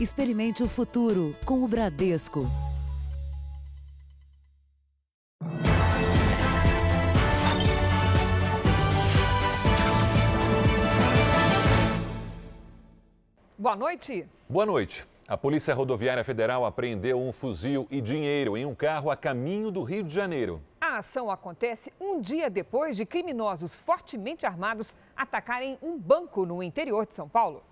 Experimente o futuro com o Bradesco. Boa noite. Boa noite. A Polícia Rodoviária Federal apreendeu um fuzil e dinheiro em um carro a caminho do Rio de Janeiro. A ação acontece um dia depois de criminosos fortemente armados atacarem um banco no interior de São Paulo.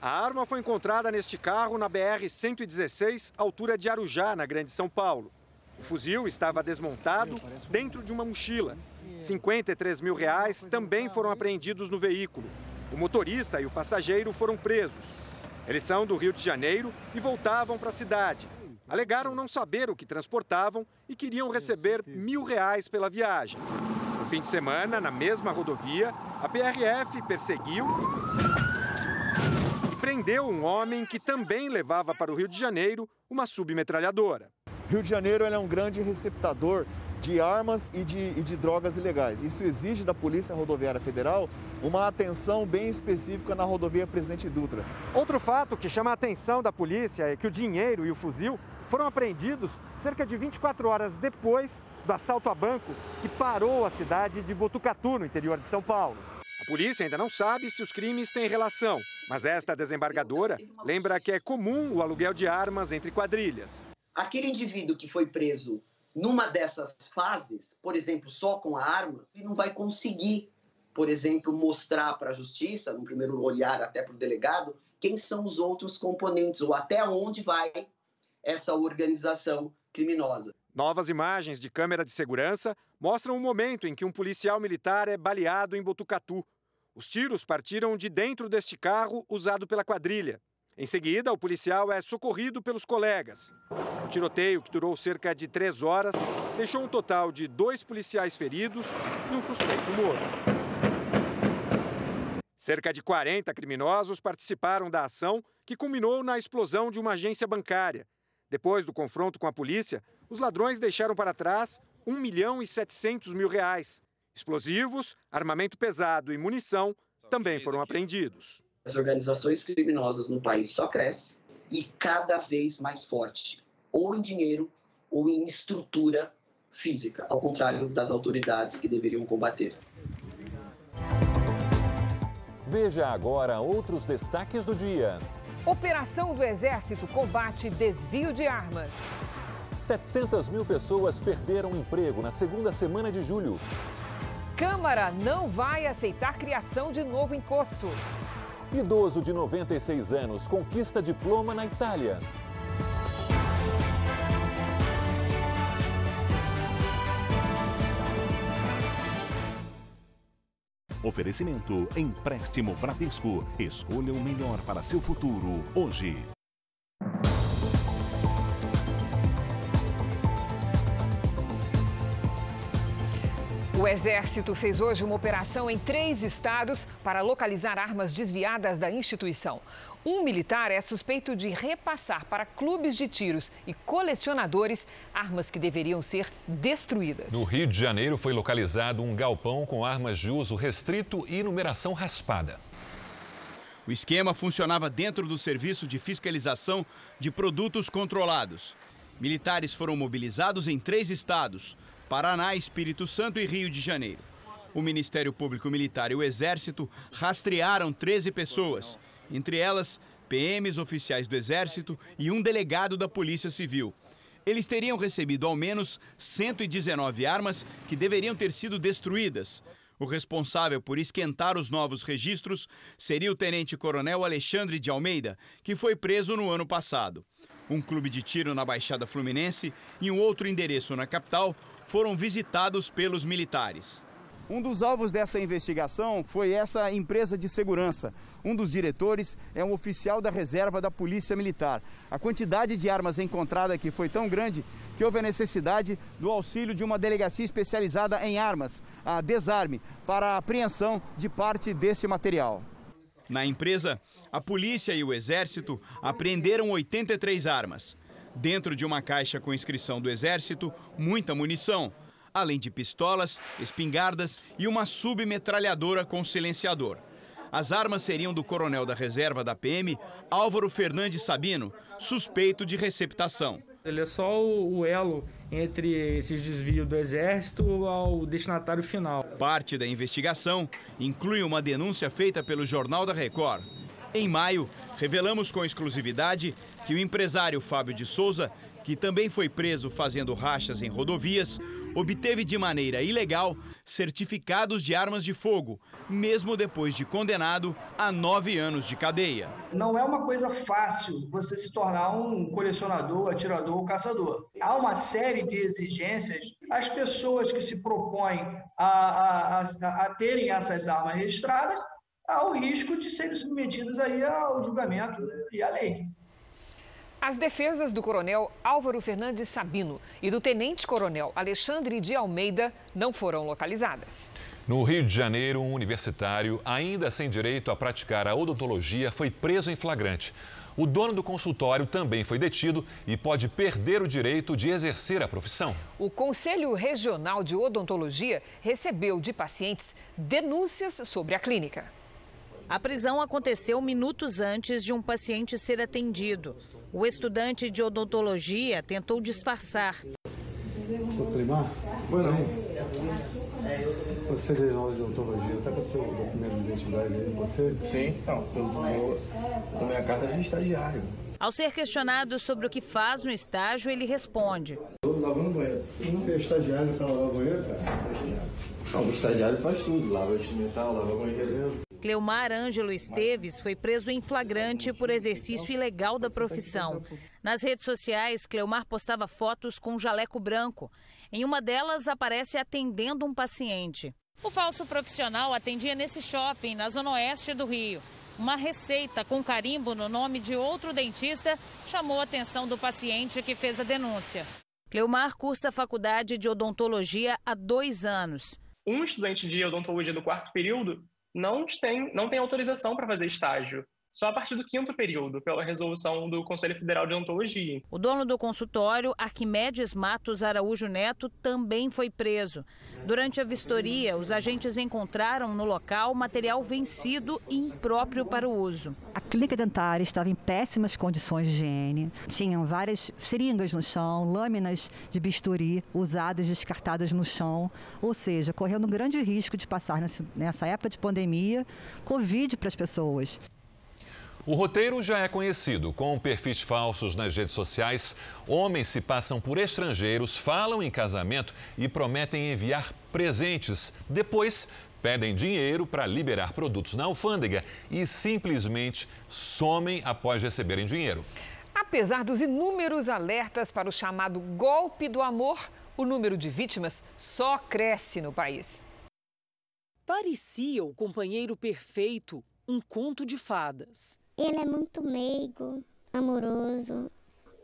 A arma foi encontrada neste carro na BR-116, altura de Arujá, na Grande São Paulo. O fuzil estava desmontado dentro de uma mochila. 53 mil reais também foram apreendidos no veículo. O motorista e o passageiro foram presos. Eles são do Rio de Janeiro e voltavam para a cidade. Alegaram não saber o que transportavam e queriam receber mil reais pela viagem. No fim de semana, na mesma rodovia, a PRF perseguiu prendeu um homem que também levava para o Rio de Janeiro uma submetralhadora. Rio de Janeiro é um grande receptador de armas e de, e de, drogas ilegais. Isso exige da Polícia Rodoviária Federal uma atenção bem específica na rodovia Presidente Dutra. Outro fato que chama a atenção da polícia é que o dinheiro e o fuzil foram apreendidos cerca de 24 horas depois do assalto a banco que parou a cidade de Botucatu, no interior de São Paulo. A polícia ainda não sabe se os crimes têm relação, mas esta desembargadora lembra que é comum o aluguel de armas entre quadrilhas. Aquele indivíduo que foi preso numa dessas fases, por exemplo, só com a arma, ele não vai conseguir, por exemplo, mostrar para a justiça, no primeiro olhar até para o delegado, quem são os outros componentes ou até onde vai essa organização criminosa. Novas imagens de câmera de segurança mostram o momento em que um policial militar é baleado em Botucatu. Os tiros partiram de dentro deste carro usado pela quadrilha. Em seguida, o policial é socorrido pelos colegas. O tiroteio, que durou cerca de três horas, deixou um total de dois policiais feridos e um suspeito morto. Cerca de 40 criminosos participaram da ação que culminou na explosão de uma agência bancária. Depois do confronto com a polícia, os ladrões deixaram para trás 1 milhão e 700 mil reais. Explosivos, armamento pesado e munição também foram apreendidos. As organizações criminosas no país só crescem e cada vez mais forte, ou em dinheiro ou em estrutura física, ao contrário das autoridades que deveriam combater. Veja agora outros destaques do dia. Operação do Exército combate desvio de armas. 700 mil pessoas perderam emprego na segunda semana de julho. Câmara não vai aceitar criação de novo imposto. Idoso de 96 anos conquista diploma na Itália. Oferecimento Empréstimo Bradesco. Escolha o melhor para seu futuro hoje. O Exército fez hoje uma operação em três estados para localizar armas desviadas da instituição. Um militar é suspeito de repassar para clubes de tiros e colecionadores armas que deveriam ser destruídas. No Rio de Janeiro foi localizado um galpão com armas de uso restrito e numeração raspada. O esquema funcionava dentro do Serviço de Fiscalização de Produtos Controlados. Militares foram mobilizados em três estados Paraná, Espírito Santo e Rio de Janeiro. O Ministério Público Militar e o Exército rastrearam 13 pessoas, entre elas PMs, oficiais do Exército e um delegado da Polícia Civil. Eles teriam recebido ao menos 119 armas que deveriam ter sido destruídas. O responsável por esquentar os novos registros seria o tenente-coronel Alexandre de Almeida, que foi preso no ano passado. Um clube de tiro na Baixada Fluminense e um outro endereço na capital foram visitados pelos militares. Um dos alvos dessa investigação foi essa empresa de segurança. Um dos diretores é um oficial da reserva da Polícia Militar. A quantidade de armas encontrada aqui foi tão grande que houve a necessidade do auxílio de uma delegacia especializada em armas, a Desarme, para a apreensão de parte desse material. Na empresa, a polícia e o exército apreenderam 83 armas. Dentro de uma caixa com inscrição do Exército, muita munição, além de pistolas, espingardas e uma submetralhadora com silenciador. As armas seriam do coronel da reserva da PM, Álvaro Fernandes Sabino, suspeito de receptação. Ele é só o elo entre esses desvios do Exército ao destinatário final. Parte da investigação inclui uma denúncia feita pelo Jornal da Record. Em maio, revelamos com exclusividade que o empresário Fábio de Souza, que também foi preso fazendo rachas em rodovias, obteve de maneira ilegal certificados de armas de fogo, mesmo depois de condenado a nove anos de cadeia. Não é uma coisa fácil você se tornar um colecionador, atirador ou caçador. Há uma série de exigências. As pessoas que se propõem a, a, a, a terem essas armas registradas há o risco de serem submetidas aí ao julgamento e à lei. As defesas do coronel Álvaro Fernandes Sabino e do tenente-coronel Alexandre de Almeida não foram localizadas. No Rio de Janeiro, um universitário, ainda sem direito a praticar a odontologia, foi preso em flagrante. O dono do consultório também foi detido e pode perder o direito de exercer a profissão. O Conselho Regional de Odontologia recebeu de pacientes denúncias sobre a clínica. A prisão aconteceu minutos antes de um paciente ser atendido. O estudante de odontologia tentou disfarçar. Sou Climar? Foi não. Você é aula de odontologia, tá com o seu documento de identidade aí, você? Sim, não. Na minha carta de estagiário. Ao ser questionado sobre o que faz no estágio, ele responde. Estou lavando banheiro. Você é estagiário para lavar banheiro, cara? Não, o estagiário faz tudo, lava instrumental, lava banheiro. Cleomar Ângelo Esteves foi preso em flagrante por exercício ilegal da profissão. Nas redes sociais, Cleomar postava fotos com um jaleco branco. Em uma delas, aparece atendendo um paciente. O falso profissional atendia nesse shopping, na zona oeste do Rio. Uma receita com carimbo no nome de outro dentista chamou a atenção do paciente que fez a denúncia. Cleomar cursa a faculdade de odontologia há dois anos. Um estudante de odontologia do quarto período não tem, não tem autorização para fazer estágio. Só a partir do quinto período, pela resolução do Conselho Federal de Odontologia. O dono do consultório, Arquimedes Matos Araújo Neto, também foi preso. Durante a vistoria, os agentes encontraram no local material vencido e impróprio para o uso. A clínica dentária estava em péssimas condições de higiene. Tinham várias seringas no chão, lâminas de bisturi usadas, descartadas no chão. Ou seja, correndo um grande risco de passar nessa época de pandemia, Covid para as pessoas. O roteiro já é conhecido. Com perfis falsos nas redes sociais, homens se passam por estrangeiros, falam em casamento e prometem enviar presentes. Depois, pedem dinheiro para liberar produtos na alfândega e simplesmente somem após receberem dinheiro. Apesar dos inúmeros alertas para o chamado golpe do amor, o número de vítimas só cresce no país. Parecia o companheiro perfeito, um conto de fadas. Ele é muito meigo, amoroso.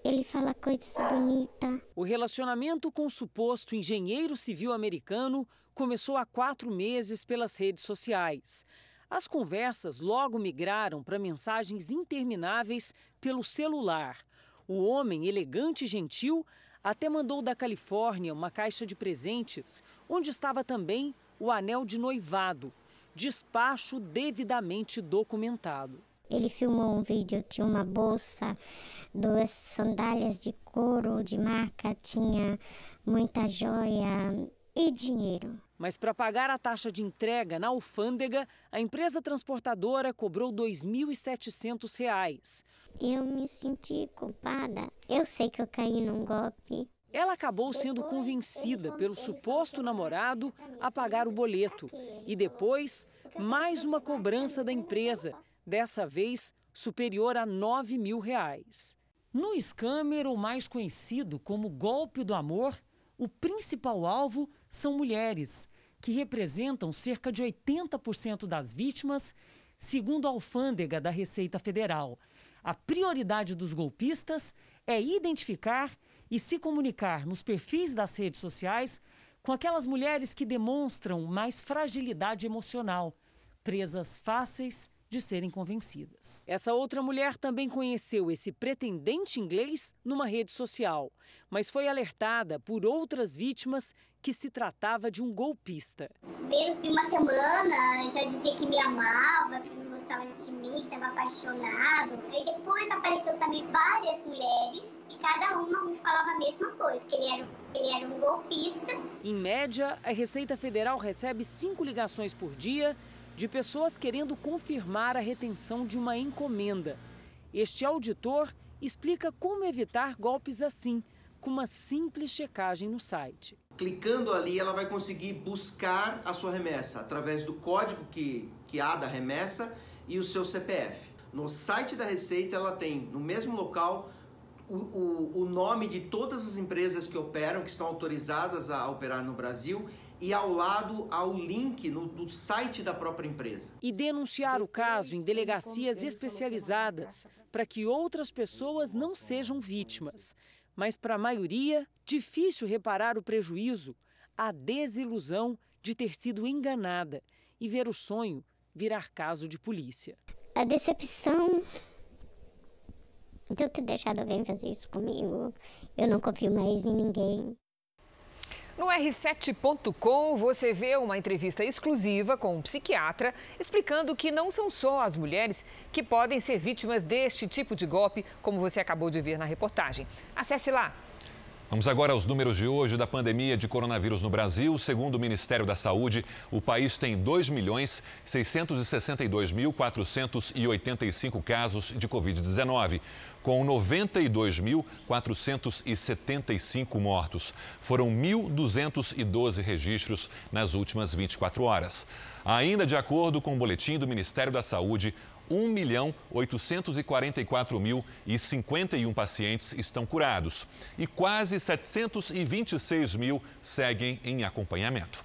Ele fala coisas bonitas. O relacionamento com o suposto engenheiro civil americano começou há quatro meses pelas redes sociais. As conversas logo migraram para mensagens intermináveis pelo celular. O homem, elegante e gentil, até mandou da Califórnia uma caixa de presentes, onde estava também o anel de noivado. Despacho devidamente documentado. Ele filmou um vídeo, tinha uma bolsa, duas sandálias de couro de marca, tinha muita joia e dinheiro. Mas para pagar a taxa de entrega na alfândega, a empresa transportadora cobrou R$ 2.700. Eu me senti culpada. Eu sei que eu caí num golpe. Ela acabou sendo convencida pelo suposto namorado a pagar o boleto. E depois, mais uma cobrança da empresa dessa vez superior a 9 mil reais. No scammer, ou mais conhecido como golpe do amor, o principal alvo são mulheres, que representam cerca de 80% das vítimas, segundo a alfândega da Receita Federal. A prioridade dos golpistas é identificar e se comunicar nos perfis das redes sociais com aquelas mulheres que demonstram mais fragilidade emocional, presas fáceis de serem convencidas. Essa outra mulher também conheceu esse pretendente inglês numa rede social, mas foi alertada por outras vítimas que se tratava de um golpista. Menos de uma semana já dizia que me amava, que não gostava de mim, que estava apaixonado. E depois apareceu também várias mulheres e cada uma me falava a mesma coisa, que ele era, ele era um golpista. Em média, a Receita Federal recebe cinco ligações por dia de pessoas querendo confirmar a retenção de uma encomenda. Este auditor explica como evitar golpes assim, com uma simples checagem no site. Clicando ali, ela vai conseguir buscar a sua remessa através do código que, que há da remessa e o seu CPF. No site da Receita, ela tem no mesmo local o, o, o nome de todas as empresas que operam, que estão autorizadas a operar no Brasil e ao lado há o link no, no, site da própria empresa. E denunciar o caso em delegacias especializadas para que outras pessoas não sejam vítimas. Mas para a maioria, difícil reparar o prejuízo, a desilusão de ter sido enganada e ver o sonho virar caso de polícia. A decepção de eu ter deixado alguém fazer isso comigo. Eu não confio mais em ninguém. No R7.com você vê uma entrevista exclusiva com um psiquiatra explicando que não são só as mulheres que podem ser vítimas deste tipo de golpe, como você acabou de ver na reportagem. Acesse lá Vamos agora aos números de hoje da pandemia de coronavírus no Brasil. Segundo o Ministério da Saúde, o país tem 2 milhões 662.485 casos de Covid-19, com 92.475 mortos. Foram 1.212 registros nas últimas 24 horas. Ainda de acordo com o boletim do Ministério da Saúde, 1 milhão 844 mil e 51 pacientes estão curados e quase 726 mil seguem em acompanhamento.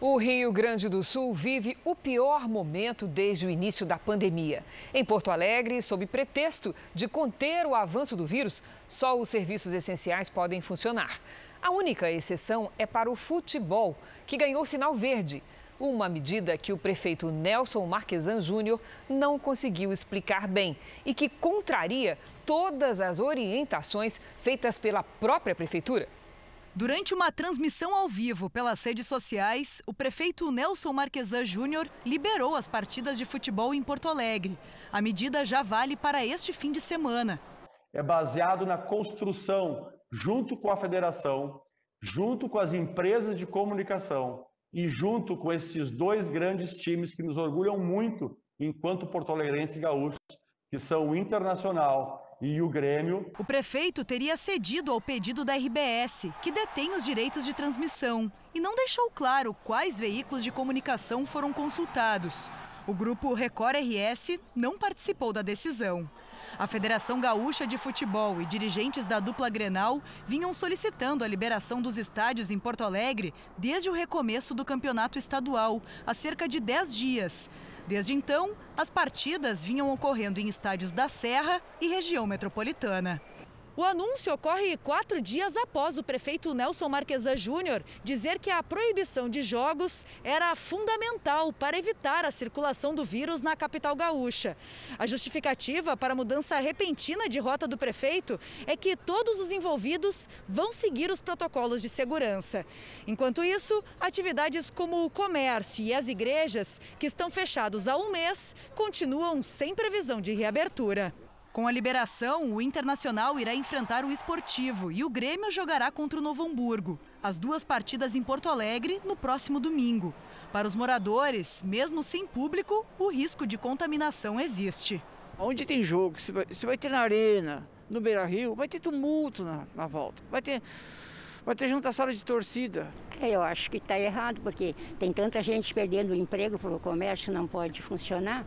O Rio Grande do Sul vive o pior momento desde o início da pandemia. Em Porto Alegre, sob pretexto de conter o avanço do vírus, só os serviços essenciais podem funcionar. A única exceção é para o futebol, que ganhou sinal verde uma medida que o prefeito Nelson Marquesan Júnior não conseguiu explicar bem e que contraria todas as orientações feitas pela própria prefeitura. Durante uma transmissão ao vivo pelas redes sociais, o prefeito Nelson Marquesan Júnior liberou as partidas de futebol em Porto Alegre. A medida já vale para este fim de semana. É baseado na construção, junto com a federação, junto com as empresas de comunicação, e junto com esses dois grandes times que nos orgulham muito enquanto porto-alegrense gaúchos, que são o Internacional e o Grêmio. O prefeito teria cedido ao pedido da RBS, que detém os direitos de transmissão, e não deixou claro quais veículos de comunicação foram consultados. O grupo Record RS não participou da decisão. A Federação Gaúcha de Futebol e dirigentes da dupla Grenal vinham solicitando a liberação dos estádios em Porto Alegre desde o recomeço do campeonato estadual, há cerca de 10 dias. Desde então, as partidas vinham ocorrendo em estádios da Serra e região metropolitana. O anúncio ocorre quatro dias após o prefeito Nelson Marquesan Júnior dizer que a proibição de jogos era fundamental para evitar a circulação do vírus na capital gaúcha. A justificativa para a mudança repentina de rota do prefeito é que todos os envolvidos vão seguir os protocolos de segurança. Enquanto isso, atividades como o comércio e as igrejas, que estão fechados há um mês, continuam sem previsão de reabertura. Com a liberação, o Internacional irá enfrentar o Esportivo e o Grêmio jogará contra o Novo Hamburgo. As duas partidas em Porto Alegre no próximo domingo. Para os moradores, mesmo sem público, o risco de contaminação existe. Onde tem jogo, se vai, se vai ter na arena, no Beira Rio, vai ter tumulto na, na volta. Vai ter, vai ter junta sala de torcida. É, eu acho que está errado, porque tem tanta gente perdendo o emprego para o comércio não pode funcionar.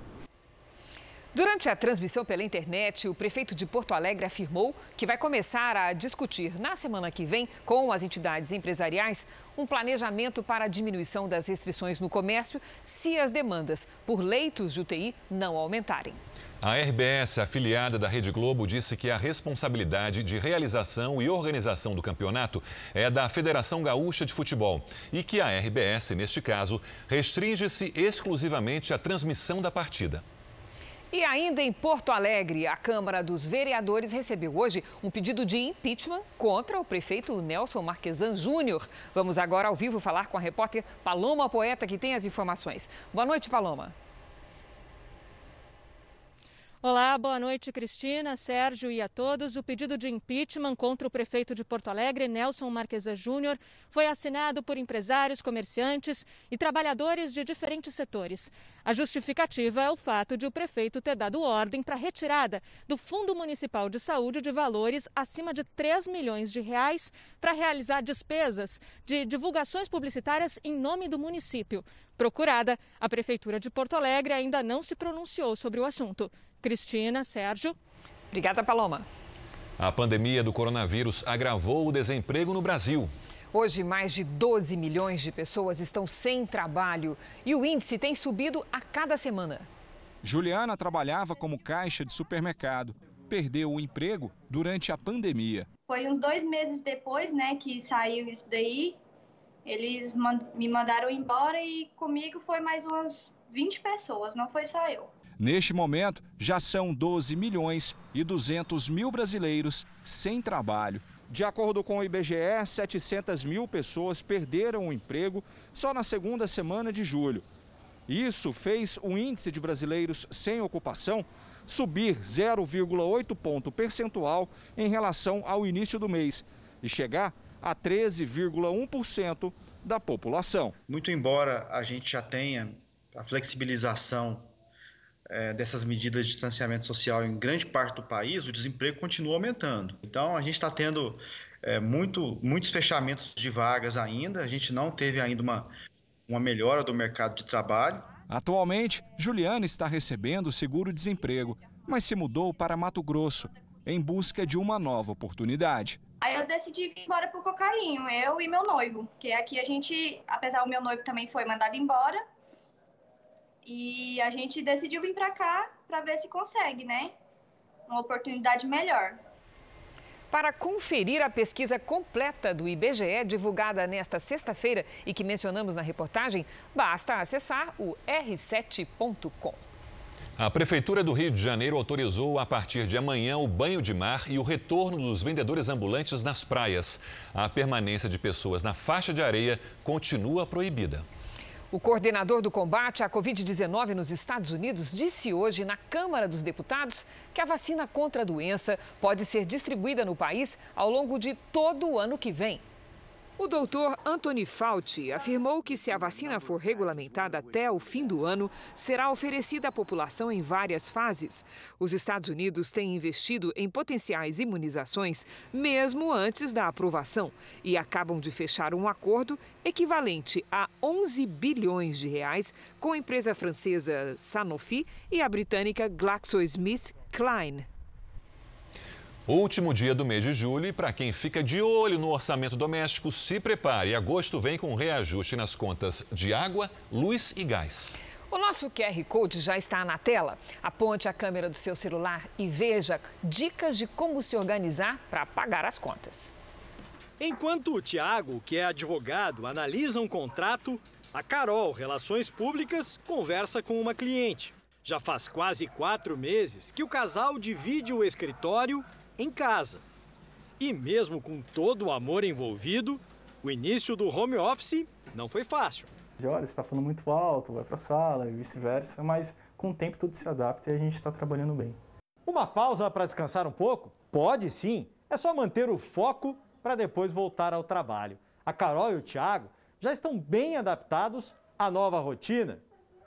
Durante a transmissão pela internet, o prefeito de Porto Alegre afirmou que vai começar a discutir na semana que vem com as entidades empresariais um planejamento para a diminuição das restrições no comércio se as demandas por leitos de UTI não aumentarem. A RBS, afiliada da Rede Globo, disse que a responsabilidade de realização e organização do campeonato é da Federação Gaúcha de Futebol e que a RBS, neste caso, restringe-se exclusivamente à transmissão da partida. E ainda em Porto Alegre, a Câmara dos Vereadores recebeu hoje um pedido de impeachment contra o prefeito Nelson Marquesan Júnior. Vamos agora ao vivo falar com a repórter Paloma Poeta, que tem as informações. Boa noite, Paloma. Olá, boa noite, Cristina, Sérgio e a todos. O pedido de impeachment contra o prefeito de Porto Alegre, Nelson Marquesa Júnior, foi assinado por empresários, comerciantes e trabalhadores de diferentes setores. A justificativa é o fato de o prefeito ter dado ordem para retirada do Fundo Municipal de Saúde de valores acima de 3 milhões de reais para realizar despesas de divulgações publicitárias em nome do município. Procurada, a Prefeitura de Porto Alegre ainda não se pronunciou sobre o assunto. Cristina, Sérgio. Obrigada, Paloma. A pandemia do coronavírus agravou o desemprego no Brasil. Hoje, mais de 12 milhões de pessoas estão sem trabalho e o índice tem subido a cada semana. Juliana trabalhava como caixa de supermercado. Perdeu o emprego durante a pandemia. Foi uns dois meses depois, né, que saiu isso daí. Eles me mandaram embora e comigo foi mais umas 20 pessoas, não foi só eu. Neste momento, já são 12 milhões e 200 mil brasileiros sem trabalho. De acordo com o IBGE, 700 mil pessoas perderam o emprego só na segunda semana de julho. Isso fez o índice de brasileiros sem ocupação subir 0,8 ponto percentual em relação ao início do mês e chegar a 13,1% da população. Muito embora a gente já tenha a flexibilização é, dessas medidas de distanciamento social em grande parte do país, o desemprego continua aumentando. Então, a gente está tendo é, muito, muitos fechamentos de vagas ainda, a gente não teve ainda uma, uma melhora do mercado de trabalho. Atualmente, Juliana está recebendo seguro-desemprego, mas se mudou para Mato Grosso, em busca de uma nova oportunidade. Aí eu decidi vir embora pro Cocarinho, eu e meu noivo, que aqui a gente, apesar o meu noivo também foi mandado embora, e a gente decidiu vir para cá para ver se consegue, né? Uma oportunidade melhor. Para conferir a pesquisa completa do IBGE, divulgada nesta sexta-feira e que mencionamos na reportagem, basta acessar o r7.com. A Prefeitura do Rio de Janeiro autorizou a partir de amanhã o banho de mar e o retorno dos vendedores ambulantes nas praias. A permanência de pessoas na faixa de areia continua proibida. O coordenador do combate à Covid-19 nos Estados Unidos disse hoje na Câmara dos Deputados que a vacina contra a doença pode ser distribuída no país ao longo de todo o ano que vem. O doutor Anthony Fauci afirmou que se a vacina for regulamentada até o fim do ano, será oferecida à população em várias fases. Os Estados Unidos têm investido em potenciais imunizações mesmo antes da aprovação e acabam de fechar um acordo equivalente a 11 bilhões de reais com a empresa francesa Sanofi e a britânica GlaxoSmithKline. Último dia do mês de julho e para quem fica de olho no orçamento doméstico, se prepare. Agosto vem com reajuste nas contas de água, luz e gás. O nosso QR Code já está na tela. Aponte a câmera do seu celular e veja dicas de como se organizar para pagar as contas. Enquanto o Tiago, que é advogado, analisa um contrato, a Carol, Relações Públicas, conversa com uma cliente. Já faz quase quatro meses que o casal divide o escritório em casa. E mesmo com todo o amor envolvido, o início do home office não foi fácil. Olha, você está falando muito alto, vai para a sala e vice-versa, mas com o tempo tudo se adapta e a gente está trabalhando bem. Uma pausa para descansar um pouco? Pode sim. É só manter o foco para depois voltar ao trabalho. A Carol e o Thiago já estão bem adaptados à nova rotina,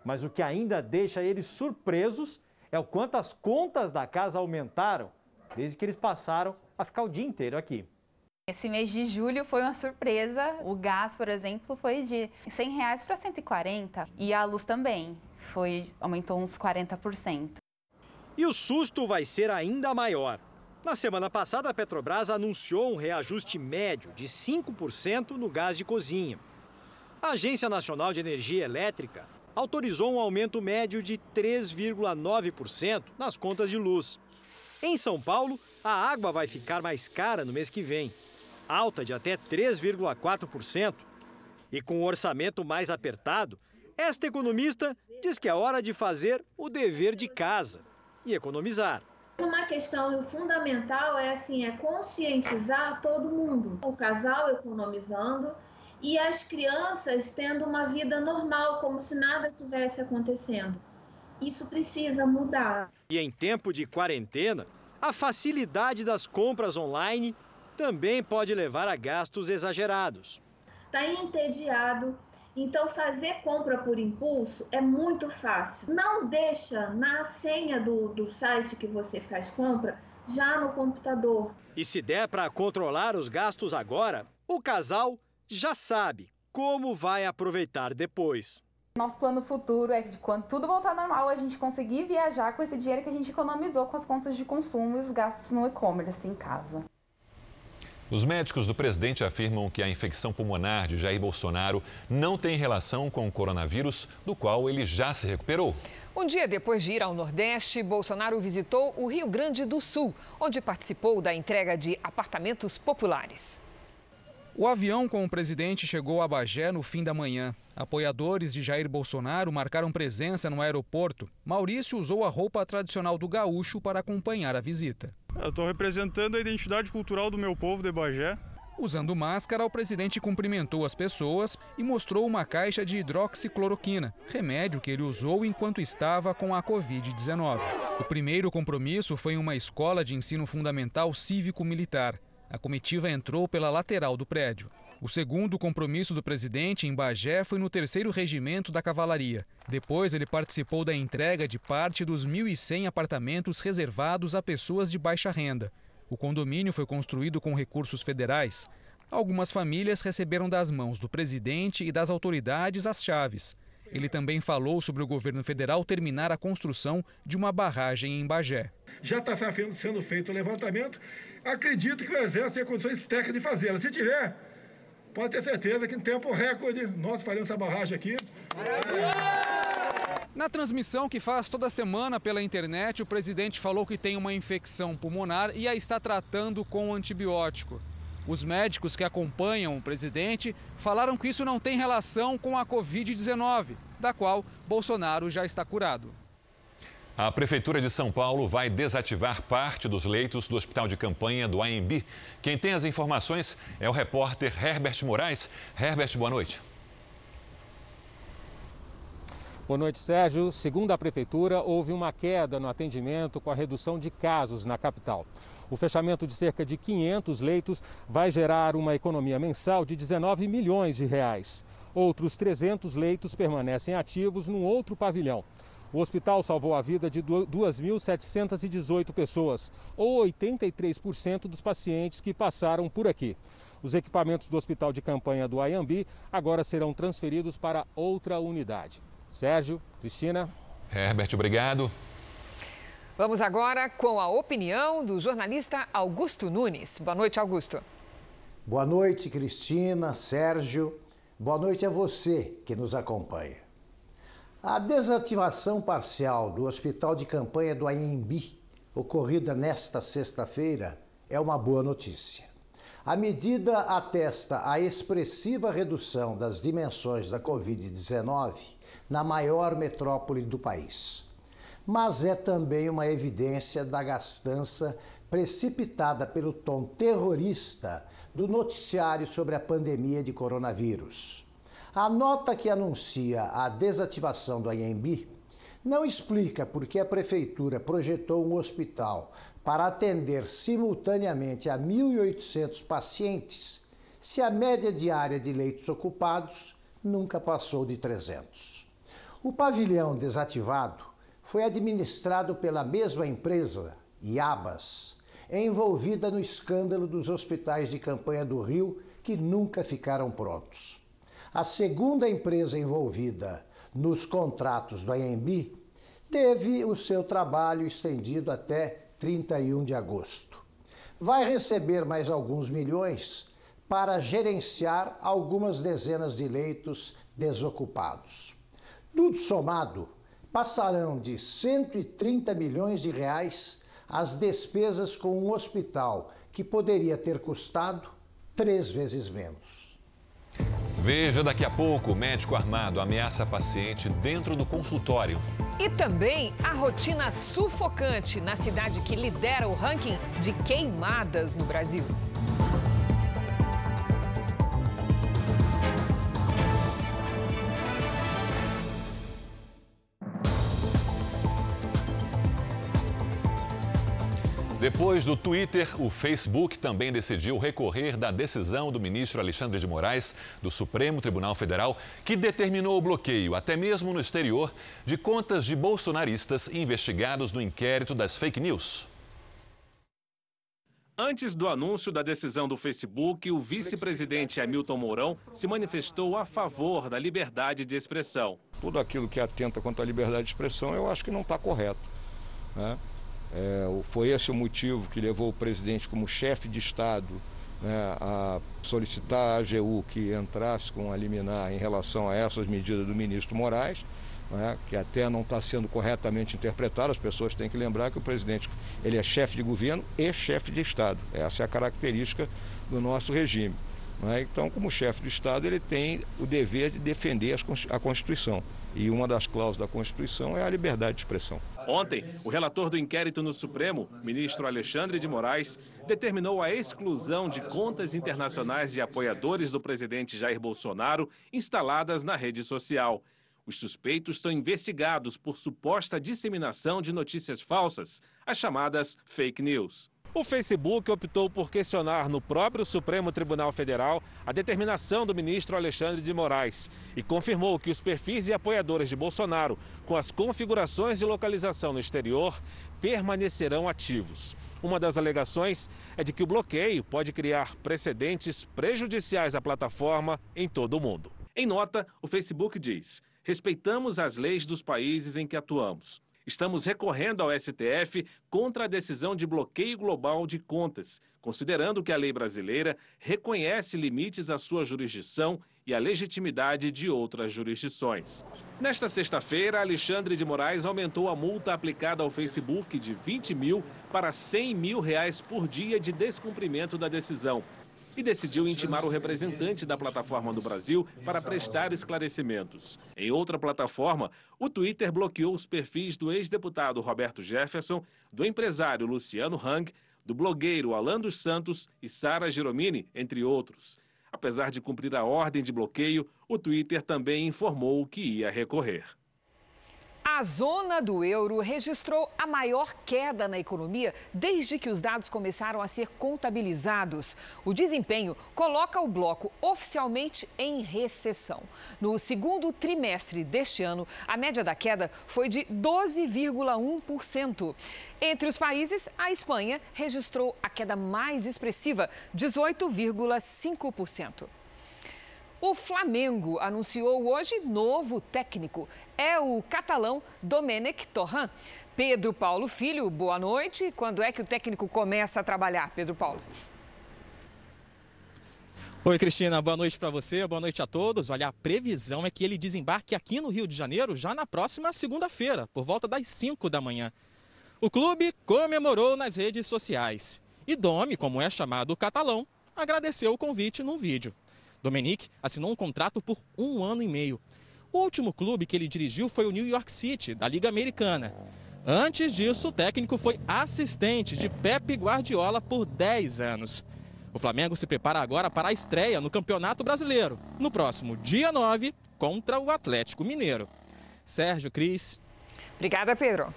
mas o que ainda deixa eles surpresos é o quanto as contas da casa aumentaram desde que eles passaram a ficar o dia inteiro aqui. Esse mês de julho foi uma surpresa. O gás, por exemplo, foi de 100 reais para 140 e a luz também foi aumentou uns 40%. E o susto vai ser ainda maior. Na semana passada, a Petrobras anunciou um reajuste médio de 5% no gás de cozinha. A Agência Nacional de Energia Elétrica autorizou um aumento médio de 3,9% nas contas de luz. Em São Paulo, a água vai ficar mais cara no mês que vem, alta de até 3,4%. E com o orçamento mais apertado, esta economista diz que é hora de fazer o dever de casa. e economizar. Uma questão fundamental é assim, é conscientizar todo mundo. O casal economizando e as crianças tendo uma vida normal, como se nada tivesse acontecendo. Isso precisa mudar. E em tempo de quarentena, a facilidade das compras online também pode levar a gastos exagerados. Está entediado, então fazer compra por impulso é muito fácil. Não deixa na senha do, do site que você faz compra já no computador. E se der para controlar os gastos agora, o casal já sabe como vai aproveitar depois. Nosso plano futuro é de quando tudo voltar normal, a gente conseguir viajar com esse dinheiro que a gente economizou com as contas de consumo e os gastos no e-commerce em casa. Os médicos do presidente afirmam que a infecção pulmonar de Jair Bolsonaro não tem relação com o coronavírus, do qual ele já se recuperou. Um dia depois de ir ao Nordeste, Bolsonaro visitou o Rio Grande do Sul, onde participou da entrega de apartamentos populares. O avião com o presidente chegou a Bagé no fim da manhã. Apoiadores de Jair Bolsonaro marcaram presença no aeroporto. Maurício usou a roupa tradicional do gaúcho para acompanhar a visita. Eu estou representando a identidade cultural do meu povo de Bagé. Usando máscara, o presidente cumprimentou as pessoas e mostrou uma caixa de hidroxicloroquina, remédio que ele usou enquanto estava com a Covid-19. O primeiro compromisso foi em uma escola de ensino fundamental cívico-militar. A comitiva entrou pela lateral do prédio. O segundo compromisso do presidente em Bagé foi no terceiro regimento da cavalaria. Depois, ele participou da entrega de parte dos 1.100 apartamentos reservados a pessoas de baixa renda. O condomínio foi construído com recursos federais. Algumas famílias receberam das mãos do presidente e das autoridades as chaves. Ele também falou sobre o governo federal terminar a construção de uma barragem em Bagé. Já está sendo feito o levantamento. Acredito que o Exército tem condições técnicas de fazê-la. Se tiver, pode ter certeza que em tempo recorde nós faremos essa barragem aqui. Na transmissão que faz toda semana pela internet, o presidente falou que tem uma infecção pulmonar e a está tratando com antibiótico. Os médicos que acompanham o presidente falaram que isso não tem relação com a Covid-19, da qual Bolsonaro já está curado. A Prefeitura de São Paulo vai desativar parte dos leitos do hospital de campanha do AMB. Quem tem as informações é o repórter Herbert Moraes. Herbert, boa noite. Boa noite, Sérgio. Segundo a Prefeitura, houve uma queda no atendimento com a redução de casos na capital. O fechamento de cerca de 500 leitos vai gerar uma economia mensal de 19 milhões de reais. Outros 300 leitos permanecem ativos num outro pavilhão. O hospital salvou a vida de 2.718 pessoas, ou 83% dos pacientes que passaram por aqui. Os equipamentos do hospital de campanha do Ayambi agora serão transferidos para outra unidade. Sérgio, Cristina. Herbert, obrigado. Vamos agora com a opinião do jornalista Augusto Nunes. Boa noite, Augusto. Boa noite, Cristina, Sérgio. Boa noite a você que nos acompanha. A desativação parcial do hospital de campanha do Anhembi, ocorrida nesta sexta-feira, é uma boa notícia. A medida atesta a expressiva redução das dimensões da Covid-19 na maior metrópole do país. Mas é também uma evidência da gastança precipitada pelo tom terrorista do noticiário sobre a pandemia de coronavírus. A nota que anuncia a desativação do IMB não explica por que a prefeitura projetou um hospital para atender simultaneamente a 1.800 pacientes, se a média diária de leitos ocupados nunca passou de 300. O pavilhão desativado foi administrado pela mesma empresa, Iabas, envolvida no escândalo dos hospitais de campanha do Rio que nunca ficaram prontos. A segunda empresa envolvida nos contratos do AMB teve o seu trabalho estendido até 31 de agosto. Vai receber mais alguns milhões para gerenciar algumas dezenas de leitos desocupados. Tudo somado, passarão de 130 milhões de reais as despesas com um hospital que poderia ter custado três vezes menos. Veja daqui a pouco: médico armado ameaça paciente dentro do consultório. E também a rotina sufocante na cidade que lidera o ranking de queimadas no Brasil. Depois do Twitter, o Facebook também decidiu recorrer da decisão do ministro Alexandre de Moraes, do Supremo Tribunal Federal, que determinou o bloqueio, até mesmo no exterior, de contas de bolsonaristas investigados no inquérito das fake news. Antes do anúncio da decisão do Facebook, o vice-presidente Hamilton Mourão se manifestou a favor da liberdade de expressão. Tudo aquilo que atenta contra a liberdade de expressão, eu acho que não está correto. Né? É, foi esse o motivo que levou o presidente, como chefe de Estado, né, a solicitar à AGU que entrasse com a liminar em relação a essas medidas do ministro Moraes, né, que até não está sendo corretamente interpretado. As pessoas têm que lembrar que o presidente ele é chefe de governo e chefe de Estado. Essa é a característica do nosso regime. Né? Então, como chefe de Estado, ele tem o dever de defender a Constituição. E uma das cláusulas da Constituição é a liberdade de expressão. Ontem, o relator do inquérito no Supremo, ministro Alexandre de Moraes, determinou a exclusão de contas internacionais de apoiadores do presidente Jair Bolsonaro instaladas na rede social. Os suspeitos são investigados por suposta disseminação de notícias falsas, as chamadas fake news. O Facebook optou por questionar no próprio Supremo Tribunal Federal a determinação do ministro Alexandre de Moraes e confirmou que os perfis e apoiadores de Bolsonaro, com as configurações de localização no exterior, permanecerão ativos. Uma das alegações é de que o bloqueio pode criar precedentes prejudiciais à plataforma em todo o mundo. Em nota, o Facebook diz: respeitamos as leis dos países em que atuamos. Estamos recorrendo ao STF contra a decisão de bloqueio global de contas, considerando que a lei brasileira reconhece limites à sua jurisdição e à legitimidade de outras jurisdições. Nesta sexta-feira, Alexandre de Moraes aumentou a multa aplicada ao Facebook de 20 mil para 100 mil reais por dia de descumprimento da decisão e decidiu intimar o representante da plataforma no Brasil para prestar esclarecimentos. Em outra plataforma, o Twitter bloqueou os perfis do ex-deputado Roberto Jefferson, do empresário Luciano Hang, do blogueiro Alan dos Santos e Sara Giromini, entre outros. Apesar de cumprir a ordem de bloqueio, o Twitter também informou que ia recorrer. A zona do euro registrou a maior queda na economia desde que os dados começaram a ser contabilizados. O desempenho coloca o bloco oficialmente em recessão. No segundo trimestre deste ano, a média da queda foi de 12,1%. Entre os países, a Espanha registrou a queda mais expressiva, 18,5%. O Flamengo anunciou hoje novo técnico. É o catalão Domenech Torran. Pedro Paulo Filho, boa noite. Quando é que o técnico começa a trabalhar, Pedro Paulo? Oi, Cristina, boa noite para você, boa noite a todos. Olha, a previsão é que ele desembarque aqui no Rio de Janeiro já na próxima segunda-feira, por volta das 5 da manhã. O clube comemorou nas redes sociais. E Domi, como é chamado o catalão, agradeceu o convite num vídeo. Dominique assinou um contrato por um ano e meio. O último clube que ele dirigiu foi o New York City, da Liga Americana. Antes disso, o técnico foi assistente de Pepe Guardiola por 10 anos. O Flamengo se prepara agora para a estreia no Campeonato Brasileiro, no próximo dia 9, contra o Atlético Mineiro. Sérgio Cris. Obrigada, Pedro.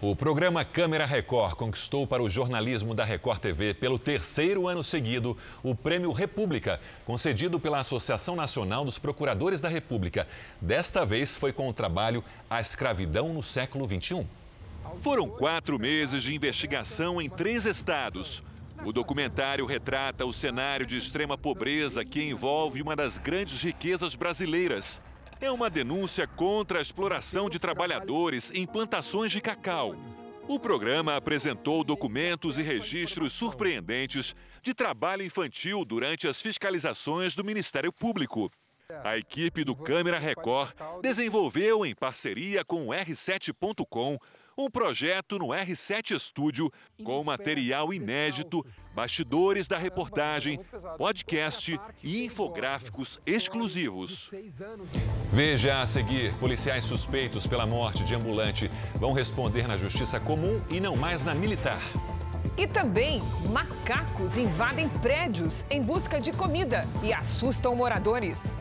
O programa Câmera Record conquistou para o jornalismo da Record TV, pelo terceiro ano seguido, o Prêmio República, concedido pela Associação Nacional dos Procuradores da República. Desta vez foi com o trabalho A Escravidão no Século XXI. Foram quatro meses de investigação em três estados. O documentário retrata o cenário de extrema pobreza que envolve uma das grandes riquezas brasileiras é uma denúncia contra a exploração de trabalhadores em plantações de cacau. O programa apresentou documentos e registros surpreendentes de trabalho infantil durante as fiscalizações do Ministério Público. A equipe do Câmera Record desenvolveu, em parceria com o R7.com, Um projeto no R7 Studio com material inédito, bastidores da reportagem, podcast e infográficos exclusivos. Veja a seguir: policiais suspeitos pela morte de ambulante vão responder na justiça comum e não mais na militar. E também macacos invadem prédios em busca de comida e assustam moradores.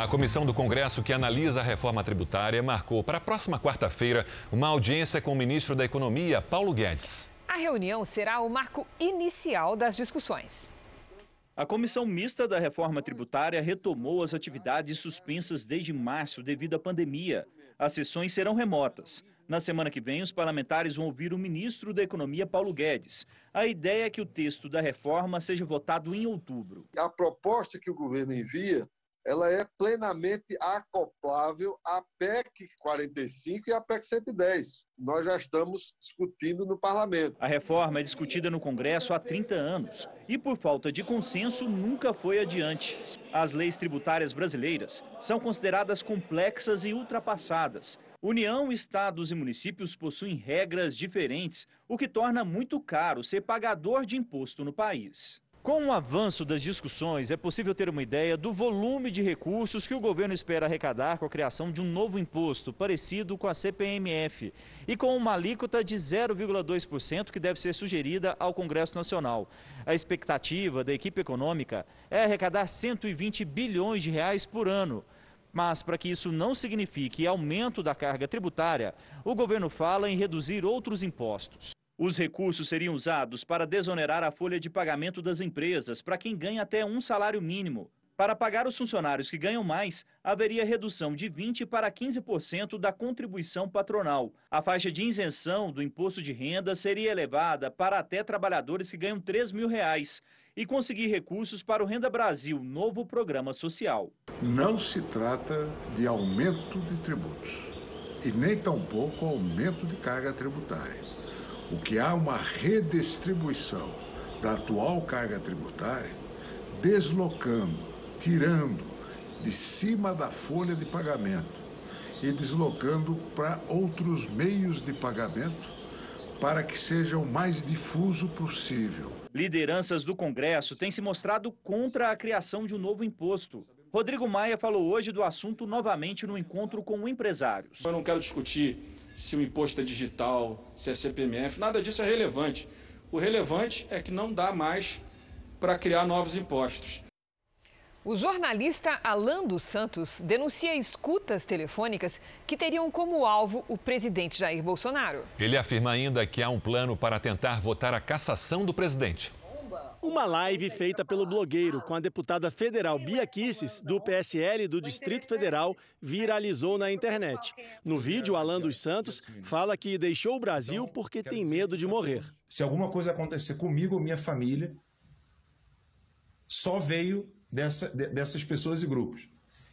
A comissão do Congresso que analisa a reforma tributária marcou para a próxima quarta-feira uma audiência com o ministro da Economia, Paulo Guedes. A reunião será o marco inicial das discussões. A comissão mista da reforma tributária retomou as atividades suspensas desde março devido à pandemia. As sessões serão remotas. Na semana que vem, os parlamentares vão ouvir o ministro da Economia, Paulo Guedes. A ideia é que o texto da reforma seja votado em outubro. A proposta que o governo envia ela é plenamente acoplável à PEC 45 e à PEC 110. Nós já estamos discutindo no parlamento. A reforma é discutida no Congresso há 30 anos e, por falta de consenso, nunca foi adiante. As leis tributárias brasileiras são consideradas complexas e ultrapassadas. União, estados e municípios possuem regras diferentes, o que torna muito caro ser pagador de imposto no país. Com o avanço das discussões, é possível ter uma ideia do volume de recursos que o governo espera arrecadar com a criação de um novo imposto, parecido com a CPMF, e com uma alíquota de 0,2% que deve ser sugerida ao Congresso Nacional. A expectativa da equipe econômica é arrecadar 120 bilhões de reais por ano. Mas, para que isso não signifique aumento da carga tributária, o governo fala em reduzir outros impostos. Os recursos seriam usados para desonerar a folha de pagamento das empresas para quem ganha até um salário mínimo. Para pagar os funcionários que ganham mais, haveria redução de 20% para 15% da contribuição patronal. A faixa de isenção do imposto de renda seria elevada para até trabalhadores que ganham 3 mil reais e conseguir recursos para o Renda Brasil, novo programa social. Não se trata de aumento de tributos e nem tampouco aumento de carga tributária o que há uma redistribuição da atual carga tributária, deslocando, tirando de cima da folha de pagamento e deslocando para outros meios de pagamento para que seja o mais difuso possível. Lideranças do Congresso têm se mostrado contra a criação de um novo imposto. Rodrigo Maia falou hoje do assunto novamente no encontro com empresários. Eu não quero discutir se o imposto é digital, se é CPMF, nada disso é relevante. O relevante é que não dá mais para criar novos impostos. O jornalista Alan dos Santos denuncia escutas telefônicas que teriam como alvo o presidente Jair Bolsonaro. Ele afirma ainda que há um plano para tentar votar a cassação do presidente. Uma live feita pelo blogueiro com a deputada federal Bia Kisses, do PSL do Distrito Federal, viralizou na internet. No vídeo, Alan dos Santos fala que deixou o Brasil porque tem medo de morrer. Se alguma coisa acontecer comigo ou minha família, só veio dessa, dessas pessoas e grupos.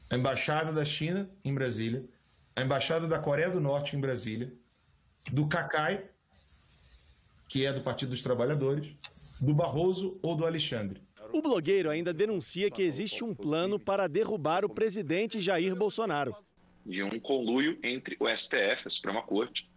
A Embaixada da China em Brasília, a Embaixada da Coreia do Norte em Brasília, do CACAI, que é do Partido dos Trabalhadores, do Barroso ou do Alexandre. O blogueiro ainda denuncia que existe um plano para derrubar o presidente Jair Bolsonaro. De um conluio entre o STF, a Suprema Corte,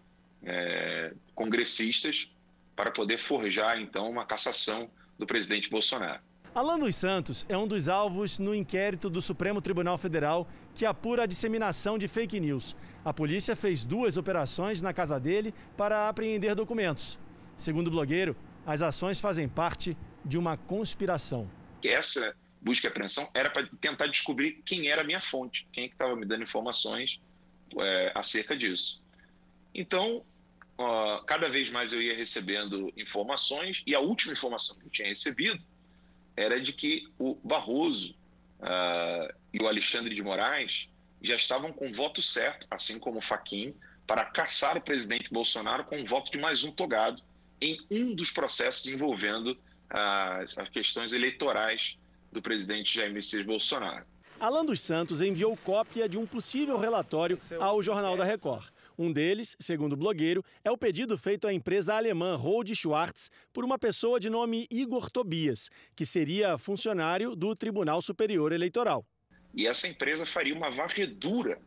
é, congressistas, para poder forjar, então, uma cassação do presidente Bolsonaro. Alan dos Santos é um dos alvos no inquérito do Supremo Tribunal Federal que apura a disseminação de fake news. A polícia fez duas operações na casa dele para apreender documentos. Segundo o blogueiro, as ações fazem parte de uma conspiração. Essa busca e apreensão era para tentar descobrir quem era a minha fonte, quem é estava me dando informações é, acerca disso. Então, uh, cada vez mais eu ia recebendo informações, e a última informação que eu tinha recebido era de que o Barroso uh, e o Alexandre de Moraes já estavam com voto certo, assim como o Faquim, para caçar o presidente Bolsonaro com o voto de mais um togado em um dos processos envolvendo as, as questões eleitorais do presidente Jair Messias Bolsonaro. Alan dos Santos enviou cópia de um possível relatório ao Jornal da Record. Um deles, segundo o blogueiro, é o pedido feito à empresa alemã Rode Schwartz por uma pessoa de nome Igor Tobias, que seria funcionário do Tribunal Superior Eleitoral. E essa empresa faria uma varredura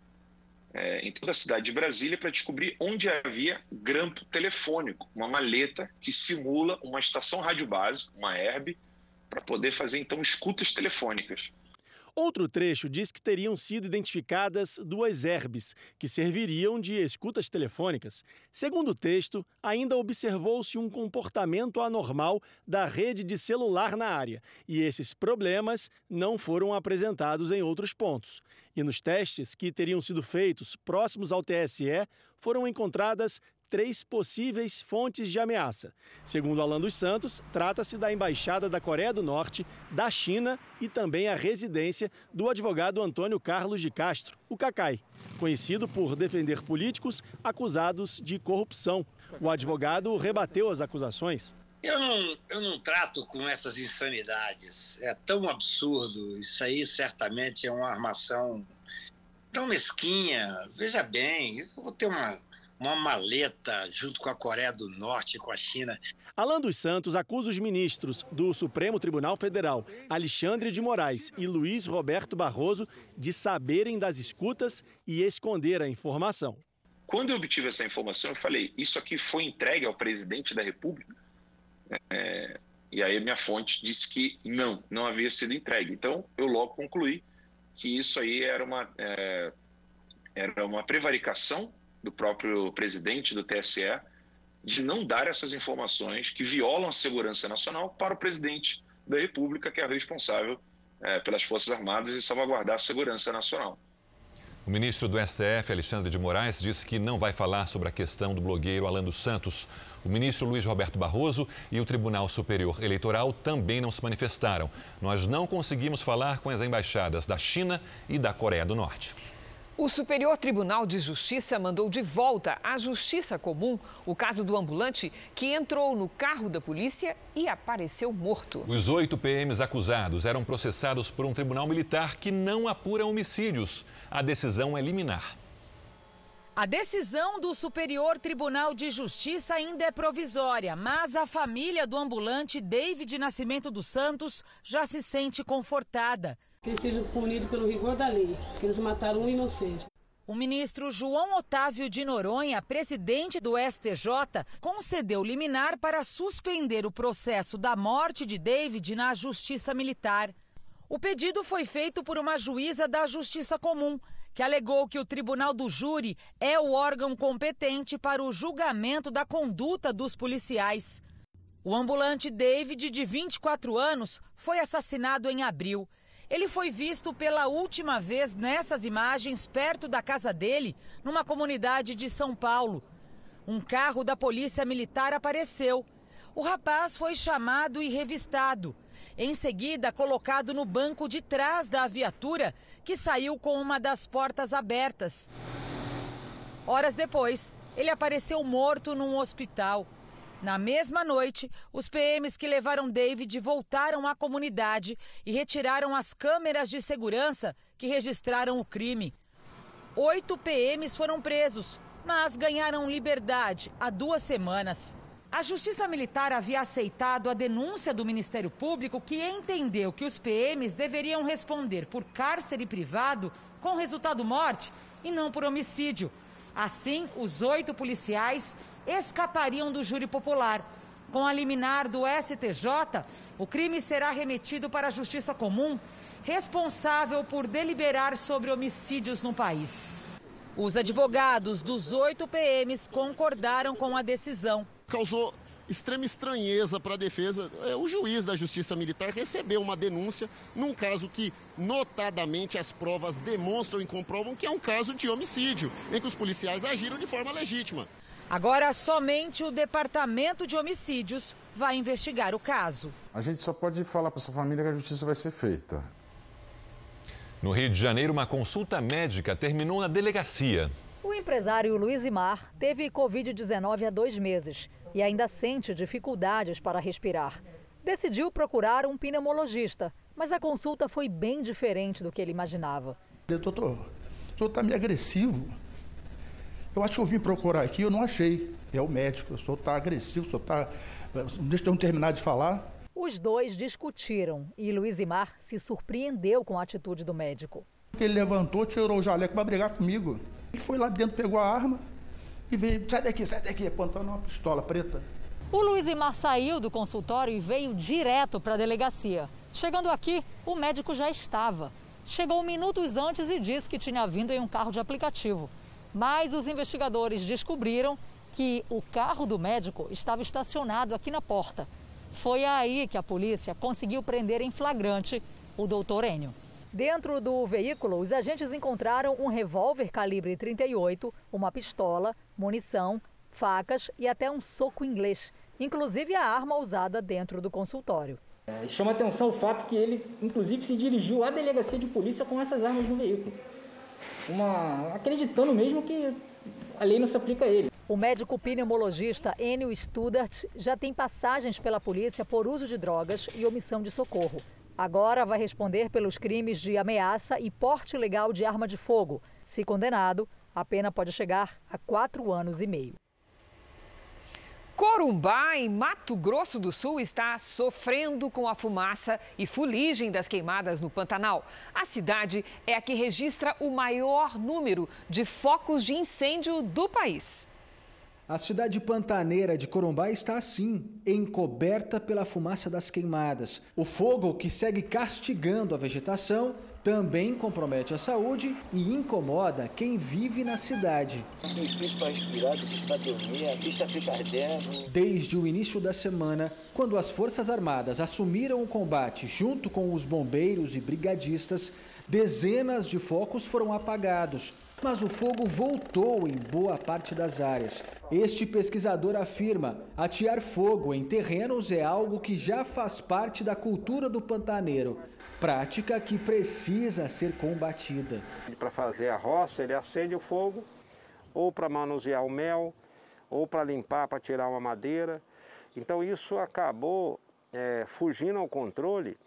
é, em toda a cidade de Brasília para descobrir onde havia grampo telefônico, uma maleta que simula uma estação rádio base, uma herb, para poder fazer então escutas telefônicas. Outro trecho diz que teriam sido identificadas duas herbes, que serviriam de escutas telefônicas. Segundo o texto, ainda observou-se um comportamento anormal da rede de celular na área, e esses problemas não foram apresentados em outros pontos. E nos testes que teriam sido feitos próximos ao TSE, foram encontradas três possíveis fontes de ameaça. Segundo Alan dos Santos, trata-se da embaixada da Coreia do Norte, da China e também a residência do advogado Antônio Carlos de Castro, o Cacai, conhecido por defender políticos acusados de corrupção. O advogado rebateu as acusações. Eu não, eu não trato com essas insanidades. É tão absurdo. Isso aí certamente é uma armação tão mesquinha. Veja bem, eu vou ter uma uma maleta junto com a Coreia do Norte e com a China. Alan dos Santos acusa os ministros do Supremo Tribunal Federal, Alexandre de Moraes e Luiz Roberto Barroso, de saberem das escutas e esconder a informação. Quando eu obtive essa informação, eu falei: isso aqui foi entregue ao presidente da República? É, e aí minha fonte disse que não, não havia sido entregue. Então eu logo concluí que isso aí era uma, é, era uma prevaricação do próprio presidente do TSE de não dar essas informações que violam a segurança nacional para o presidente da República, que é responsável é, pelas Forças Armadas e salvaguardar a segurança nacional. O ministro do STF, Alexandre de Moraes, disse que não vai falar sobre a questão do blogueiro Alan dos Santos. O ministro Luiz Roberto Barroso e o Tribunal Superior Eleitoral também não se manifestaram. Nós não conseguimos falar com as embaixadas da China e da Coreia do Norte. O Superior Tribunal de Justiça mandou de volta à Justiça Comum o caso do ambulante que entrou no carro da polícia e apareceu morto. Os oito PMs acusados eram processados por um tribunal militar que não apura homicídios. A decisão é liminar. A decisão do Superior Tribunal de Justiça ainda é provisória, mas a família do ambulante David Nascimento dos Santos já se sente confortada. Que sejam punidos pelo rigor da lei, que eles mataram um inocente. O ministro João Otávio de Noronha, presidente do STJ, concedeu liminar para suspender o processo da morte de David na Justiça Militar. O pedido foi feito por uma juíza da Justiça Comum, que alegou que o Tribunal do Júri é o órgão competente para o julgamento da conduta dos policiais. O ambulante David, de 24 anos, foi assassinado em abril ele foi visto pela última vez nessas imagens perto da casa dele, numa comunidade de São Paulo. Um carro da Polícia Militar apareceu. O rapaz foi chamado e revistado. Em seguida, colocado no banco de trás da viatura, que saiu com uma das portas abertas. Horas depois, ele apareceu morto num hospital. Na mesma noite, os PMs que levaram David voltaram à comunidade e retiraram as câmeras de segurança que registraram o crime. Oito PMs foram presos, mas ganharam liberdade há duas semanas. A Justiça Militar havia aceitado a denúncia do Ministério Público, que entendeu que os PMs deveriam responder por cárcere privado com resultado morte e não por homicídio. Assim, os oito policiais escapariam do júri popular. Com a liminar do STJ, o crime será remetido para a Justiça Comum, responsável por deliberar sobre homicídios no país. Os advogados dos oito PMs concordaram com a decisão. Causou extrema estranheza para a defesa. É, o juiz da Justiça Militar recebeu uma denúncia num caso que, notadamente, as provas demonstram e comprovam que é um caso de homicídio, em que os policiais agiram de forma legítima. Agora, somente o Departamento de Homicídios vai investigar o caso. A gente só pode falar para essa família que a justiça vai ser feita. No Rio de Janeiro, uma consulta médica terminou na delegacia. O empresário Luiz Imar teve Covid-19 há dois meses e ainda sente dificuldades para respirar. Decidiu procurar um pneumologista, mas a consulta foi bem diferente do que ele imaginava. Doutor, o senhor está meio agressivo. Eu acho que eu vim procurar aqui, eu não achei. É o médico, o senhor está agressivo, o senhor está. Deixa eu terminar de falar. Os dois discutiram e Luiz Imar se surpreendeu com a atitude do médico. Ele levantou, tirou o jaleco para brigar comigo. Ele foi lá dentro, pegou a arma e veio, sai daqui, sai daqui, apontando uma pistola preta. O Luiz Imar saiu do consultório e veio direto para a delegacia. Chegando aqui, o médico já estava. Chegou minutos antes e disse que tinha vindo em um carro de aplicativo. Mas os investigadores descobriram que o carro do médico estava estacionado aqui na porta. Foi aí que a polícia conseguiu prender em flagrante o doutor Enio. Dentro do veículo, os agentes encontraram um revólver calibre 38, uma pistola, munição, facas e até um soco inglês, inclusive a arma usada dentro do consultório. É, chama atenção o fato que ele, inclusive, se dirigiu à delegacia de polícia com essas armas no veículo, uma, acreditando mesmo que a lei não se aplica a ele. O médico pneumologista Enio Studart já tem passagens pela polícia por uso de drogas e omissão de socorro. Agora vai responder pelos crimes de ameaça e porte ilegal de arma de fogo. Se condenado, a pena pode chegar a quatro anos e meio. Corumbá, em Mato Grosso do Sul, está sofrendo com a fumaça e fuligem das queimadas no Pantanal. A cidade é a que registra o maior número de focos de incêndio do país. A cidade pantaneira de Corumbá está assim, encoberta pela fumaça das queimadas. O fogo, que segue castigando a vegetação, também compromete a saúde e incomoda quem vive na cidade. Difícil para respirar, difícil para dormir, a vista fica ardendo. Desde o início da semana, quando as Forças Armadas assumiram o combate junto com os bombeiros e brigadistas, dezenas de focos foram apagados. Mas o fogo voltou em boa parte das áreas. Este pesquisador afirma: atear fogo em terrenos é algo que já faz parte da cultura do pantaneiro, prática que precisa ser combatida. Para fazer a roça, ele acende o fogo, ou para manusear o mel, ou para limpar, para tirar uma madeira. Então isso acabou é, fugindo ao controle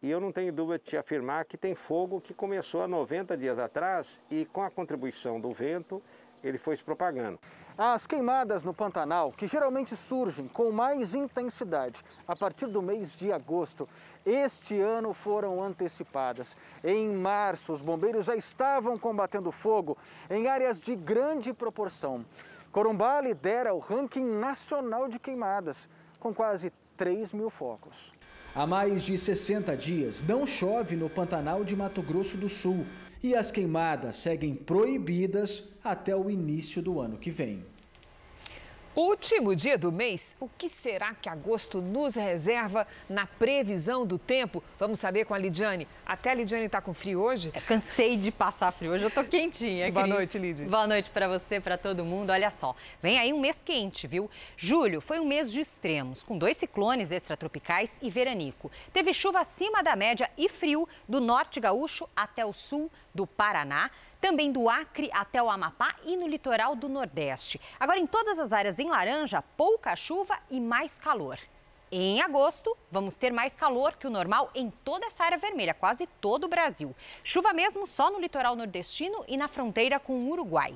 e eu não tenho dúvida de te afirmar que tem fogo que começou há 90 dias atrás e com a contribuição do vento ele foi se propagando. As queimadas no Pantanal, que geralmente surgem com mais intensidade a partir do mês de agosto, este ano foram antecipadas. Em março, os bombeiros já estavam combatendo fogo em áreas de grande proporção. Corumbá lidera o ranking nacional de queimadas, com quase 3 mil focos. Há mais de 60 dias não chove no Pantanal de Mato Grosso do Sul e as queimadas seguem proibidas até o início do ano que vem. Último dia do mês, o que será que agosto nos reserva na previsão do tempo? Vamos saber com a Lidiane. Até a Lidiane está com frio hoje? É, cansei de passar frio, hoje eu tô quentinha. Boa Cris. noite, Lidiane. Boa noite para você, para todo mundo. Olha só, vem aí um mês quente, viu? Julho foi um mês de extremos, com dois ciclones extratropicais e veranico. Teve chuva acima da média e frio do norte gaúcho até o sul do Paraná também do Acre até o Amapá e no litoral do Nordeste. Agora, em todas as áreas em laranja, pouca chuva e mais calor. Em agosto, vamos ter mais calor que o normal em toda essa área vermelha, quase todo o Brasil. Chuva mesmo só no litoral nordestino e na fronteira com o Uruguai.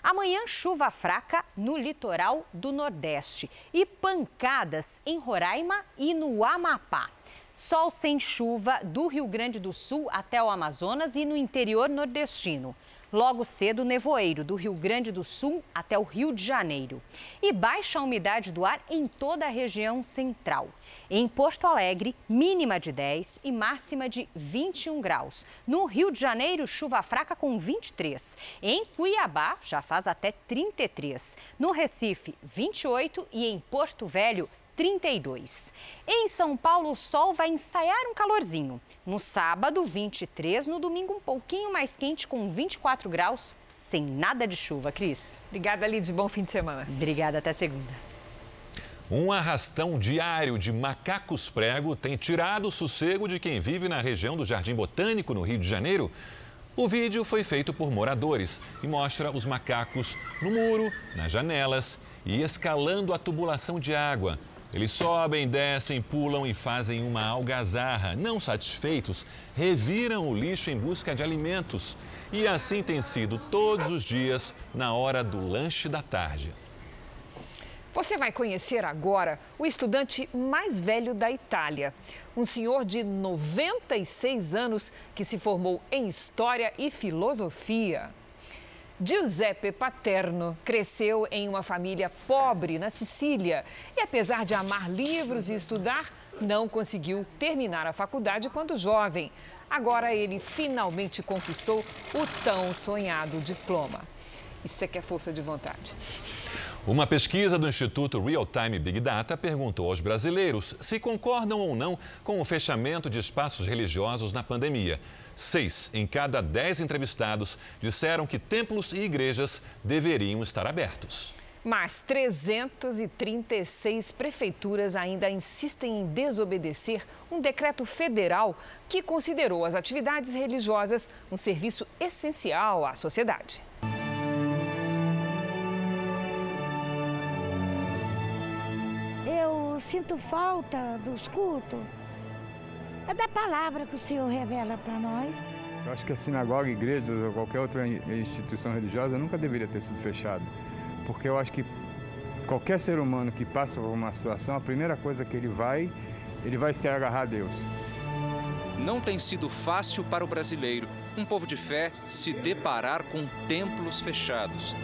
Amanhã, chuva fraca no litoral do Nordeste e pancadas em Roraima e no Amapá. Sol sem chuva do Rio Grande do Sul até o Amazonas e no interior nordestino. Logo cedo, nevoeiro do Rio Grande do Sul até o Rio de Janeiro. E baixa umidade do ar em toda a região central. Em Porto Alegre, mínima de 10 e máxima de 21 graus. No Rio de Janeiro, chuva fraca com 23. Em Cuiabá, já faz até 33. No Recife, 28 e em Porto Velho, 32. Em São Paulo, o sol vai ensaiar um calorzinho. No sábado, 23. No domingo, um pouquinho mais quente, com 24 graus, sem nada de chuva. Cris. Obrigada, Lid. Bom fim de semana. Obrigada. Até segunda. Um arrastão diário de macacos prego tem tirado o sossego de quem vive na região do Jardim Botânico, no Rio de Janeiro. O vídeo foi feito por moradores e mostra os macacos no muro, nas janelas e escalando a tubulação de água Eles sobem, descem, pulam e fazem uma algazarra. Não satisfeitos, reviram o lixo em busca de alimentos. E assim tem sido todos os dias na hora do lanche da tarde. Você vai conhecer agora o estudante mais velho da Itália. Um senhor de 96 anos que se formou em História e Filosofia. Giuseppe Paterno cresceu em uma família pobre na Sicília e, apesar de amar livros e estudar, não conseguiu terminar a faculdade quando jovem. Agora ele finalmente conquistou o tão sonhado diploma. Isso é que é força de vontade. Uma pesquisa do Instituto Real Time Big Data perguntou aos brasileiros se concordam ou não com o fechamento de espaços religiosos na pandemia. Seis em cada dez entrevistados disseram que templos e igrejas deveriam estar abertos. Mas 336 prefeituras ainda insistem em desobedecer um decreto federal que considerou as atividades religiosas um serviço essencial à sociedade. Eu sinto falta dos cultos, é da palavra que o Senhor revela para nós. Eu acho que a sinagoga, igrejas ou qualquer outra instituição religiosa nunca deveria ter sido fechada, porque eu acho que qualquer ser humano que passa por uma situação, a primeira coisa que ele vai, ele vai se agarrar a Deus. Não tem sido fácil para o brasileiro, um povo de fé, se deparar com templos fechados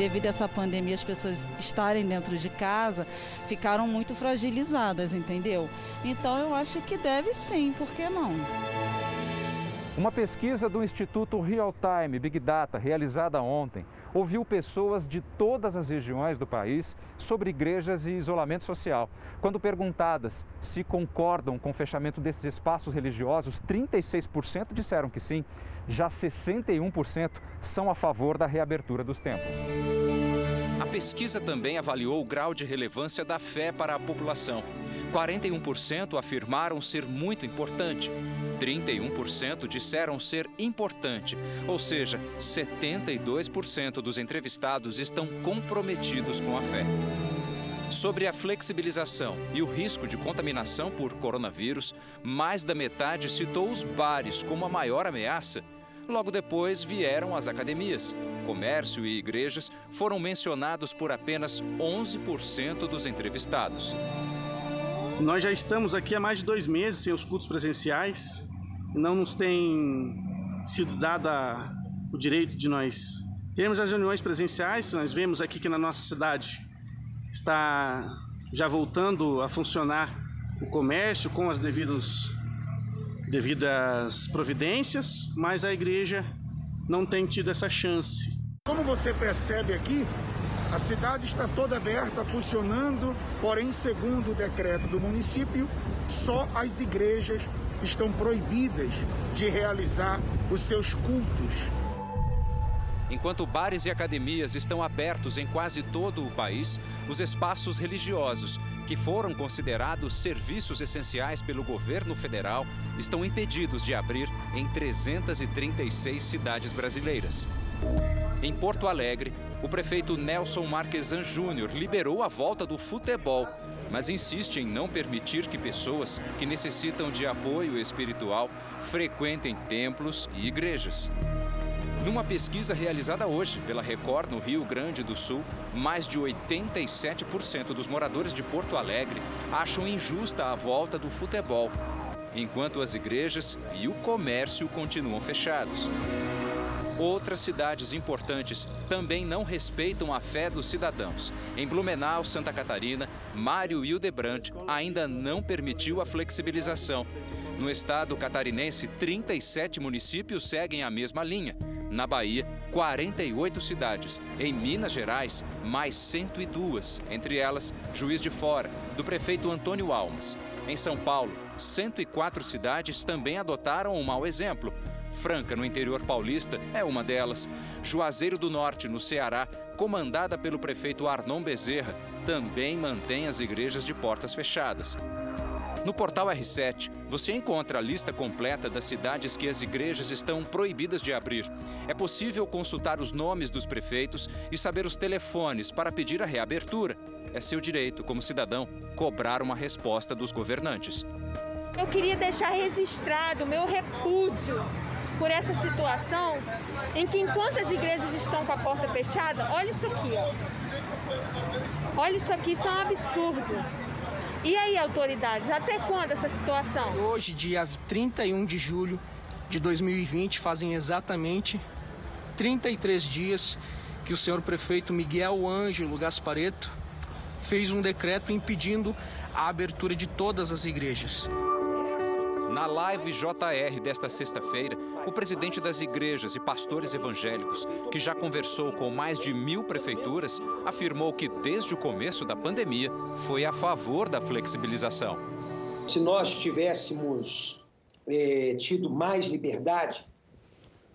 devido a essa pandemia, as pessoas estarem dentro de casa ficaram muito fragilizadas, entendeu? Então eu acho que deve sim, por que não? Uma pesquisa do Instituto Real Time Big Data, realizada ontem, ouviu pessoas de todas as regiões do país sobre igrejas e isolamento social. Quando perguntadas se concordam com o fechamento desses espaços religiosos, 36% disseram que sim já 61% são a favor da reabertura dos templos. A pesquisa também avaliou o grau de relevância da fé para a população. 41% afirmaram ser muito importante, 31% disseram ser importante, ou seja, 72% dos entrevistados estão comprometidos com a fé. Sobre a flexibilização e o risco de contaminação por coronavírus, mais da metade citou os bares como a maior ameaça. Logo depois vieram as academias. Comércio e igrejas foram mencionados por apenas 11% dos entrevistados. Nós já estamos aqui há mais de dois meses sem os cultos presenciais. Não nos tem sido dada o direito de nós termos as reuniões presenciais. Nós vemos aqui que na nossa cidade está já voltando a funcionar o comércio com as devidos, devidas providências, mas a igreja não tem tido essa chance. Como você percebe aqui, a cidade está toda aberta, funcionando, porém, segundo o decreto do município, só as igrejas estão proibidas de realizar os seus cultos Enquanto bares e academias estão abertos em quase todo o país, os espaços religiosos, que foram considerados serviços essenciais pelo governo federal, estão impedidos de abrir em 336 cidades brasileiras. Em Porto Alegre, o prefeito Nelson Marquesan Júnior liberou a volta do futebol, mas insiste em não permitir que pessoas que necessitam de apoio espiritual frequentem templos e igrejas. Numa pesquisa realizada hoje pela Record no Rio Grande do Sul, mais de 87% dos moradores de Porto Alegre acham injusta a volta do futebol, enquanto as igrejas e o comércio continuam fechados. Outras cidades importantes também não respeitam a fé dos cidadãos. Em Blumenau, Santa Catarina, Mário Hildebrand ainda não permitiu a flexibilização. No estado catarinense, 37 municípios seguem a mesma linha. Na Bahia, 48 cidades. Em Minas Gerais, mais 102, entre elas Juiz de Fora, do prefeito Antônio Almas. Em São Paulo, 104 cidades também adotaram um mau exemplo. Franca, no interior paulista, é uma delas. Juazeiro do Norte, no Ceará, comandada pelo prefeito Arnon Bezerra, também mantém as igrejas de portas fechadas. No portal R7, você encontra a lista completa das cidades que as igrejas estão proibidas de abrir. É possível consultar os nomes dos prefeitos e saber os telefones para pedir a reabertura. É seu direito, como cidadão, cobrar uma resposta dos governantes. Eu queria deixar registrado o meu repúdio por essa situação em que enquanto as igrejas estão com a porta fechada, olha isso aqui, ó. Olha isso aqui, isso é um absurdo. E aí, autoridades, até quando essa situação? Hoje, dia 31 de julho de 2020, fazem exatamente 33 dias que o senhor prefeito Miguel Ângelo Gaspareto fez um decreto impedindo a abertura de todas as igrejas. Na live JR desta sexta-feira, o presidente das igrejas e pastores evangélicos, que já conversou com mais de mil prefeituras, afirmou que desde o começo da pandemia foi a favor da flexibilização. Se nós tivéssemos é, tido mais liberdade,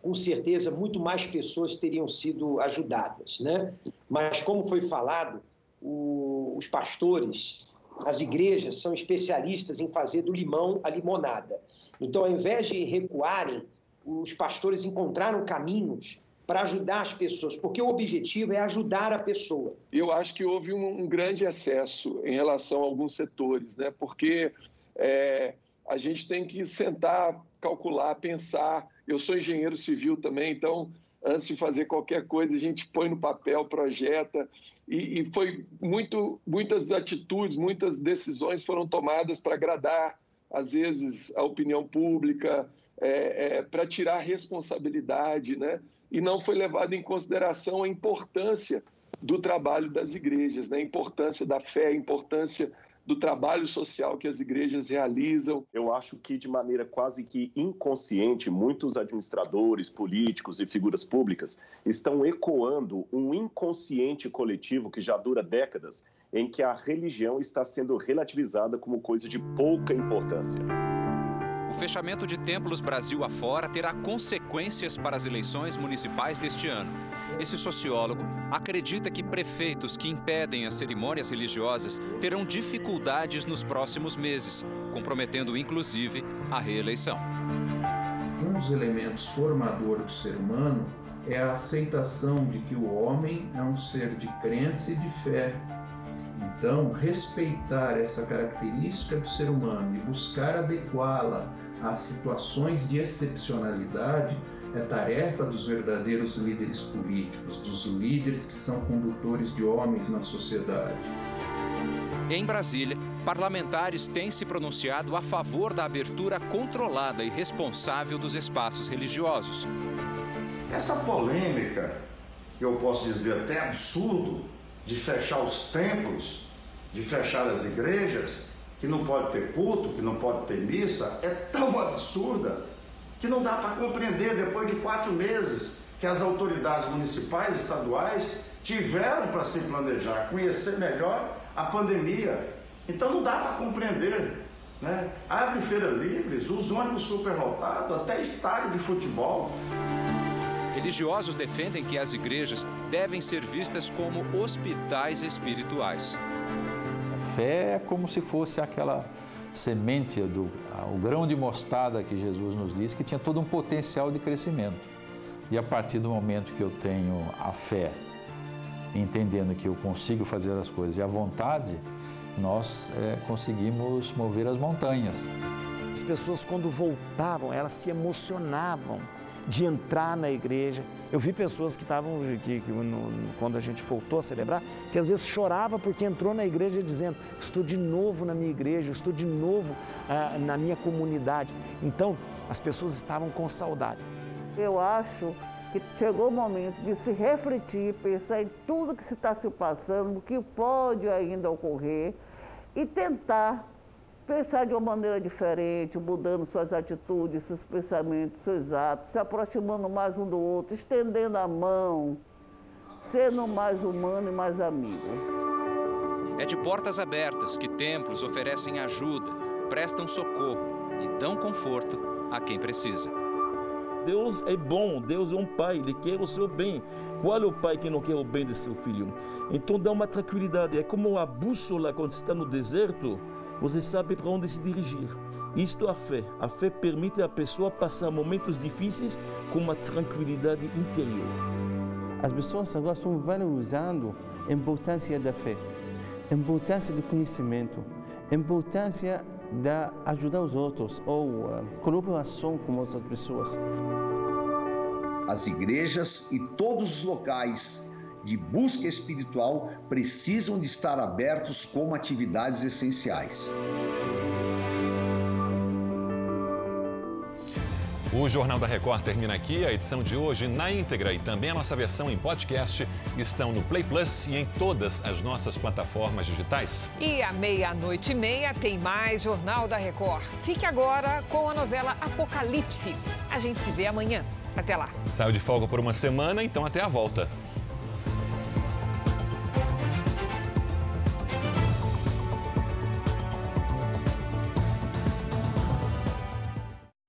com certeza muito mais pessoas teriam sido ajudadas, né? Mas como foi falado, o, os pastores as igrejas são especialistas em fazer do limão a limonada. Então, ao invés de recuarem, os pastores encontraram caminhos para ajudar as pessoas, porque o objetivo é ajudar a pessoa. Eu acho que houve um, um grande excesso em relação a alguns setores, né? porque é, a gente tem que sentar, calcular, pensar. Eu sou engenheiro civil também, então antes de fazer qualquer coisa, a gente põe no papel, projeta, e, e foi muito, muitas atitudes, muitas decisões foram tomadas para agradar, às vezes, a opinião pública, é, é, para tirar responsabilidade, né? E não foi levado em consideração a importância do trabalho das igrejas, né? a importância da fé, a importância do trabalho social que as igrejas realizam. Eu acho que, de maneira quase que inconsciente, muitos administradores, políticos e figuras públicas estão ecoando um inconsciente coletivo que já dura décadas, em que a religião está sendo relativizada como coisa de pouca importância. O fechamento de templos Brasil afora terá consequências para as eleições municipais deste ano. Esse sociólogo acredita que prefeitos que impedem as cerimônias religiosas terão dificuldades nos próximos meses, comprometendo inclusive a reeleição. Um dos elementos formadores do ser humano é a aceitação de que o homem é um ser de crença e de fé. Então, respeitar essa característica do ser humano e buscar adequá-la às situações de excepcionalidade é tarefa dos verdadeiros líderes políticos, dos líderes que são condutores de homens na sociedade. Em Brasília, parlamentares têm se pronunciado a favor da abertura controlada e responsável dos espaços religiosos. Essa polêmica, eu posso dizer até absurdo, de fechar os templos, de fechar as igrejas, que não pode ter culto, que não pode ter missa, é tão absurda que não dá para compreender depois de quatro meses que as autoridades municipais e estaduais tiveram para se planejar, conhecer melhor a pandemia. Então não dá para compreender. Né? Abre feira livres, os ônibus superlotados, até estádio de futebol. Religiosos defendem que as igrejas devem ser vistas como hospitais espirituais. A fé é como se fosse aquela semente, do, o grão de mostarda que Jesus nos disse, que tinha todo um potencial de crescimento. E a partir do momento que eu tenho a fé, entendendo que eu consigo fazer as coisas e a vontade, nós é, conseguimos mover as montanhas. As pessoas, quando voltavam, elas se emocionavam de entrar na igreja. Eu vi pessoas que estavam, que, que quando a gente voltou a celebrar, que às vezes chorava porque entrou na igreja dizendo: Estou de novo na minha igreja, estou de novo ah, na minha comunidade. Então, as pessoas estavam com saudade. Eu acho que chegou o momento de se refletir, pensar em tudo que se está se passando, o que pode ainda ocorrer e tentar pensar de uma maneira diferente, mudando suas atitudes, seus pensamentos, seus atos, se aproximando mais um do outro, estendendo a mão, sendo mais humano e mais amigo. É de portas abertas que templos oferecem ajuda, prestam socorro e dão conforto a quem precisa. Deus é bom, Deus é um pai, ele quer o seu bem. Qual é o pai que não quer o bem de seu filho? Então dá uma tranquilidade. É como a bússola quando está no deserto você sabe para onde se dirigir. Isto é a fé. A fé permite a pessoa passar momentos difíceis com uma tranquilidade interior. As pessoas agora estão valorizando a importância da fé, a importância do conhecimento, a importância de ajudar os outros ou uh, colaboração com outras pessoas. As igrejas e todos os locais de busca espiritual precisam de estar abertos como atividades essenciais. O Jornal da Record termina aqui. A edição de hoje na íntegra e também a nossa versão em podcast estão no Play Plus e em todas as nossas plataformas digitais. E à meia-noite e meia tem mais Jornal da Record. Fique agora com a novela Apocalipse. A gente se vê amanhã. Até lá. Saiu de folga por uma semana, então até a volta.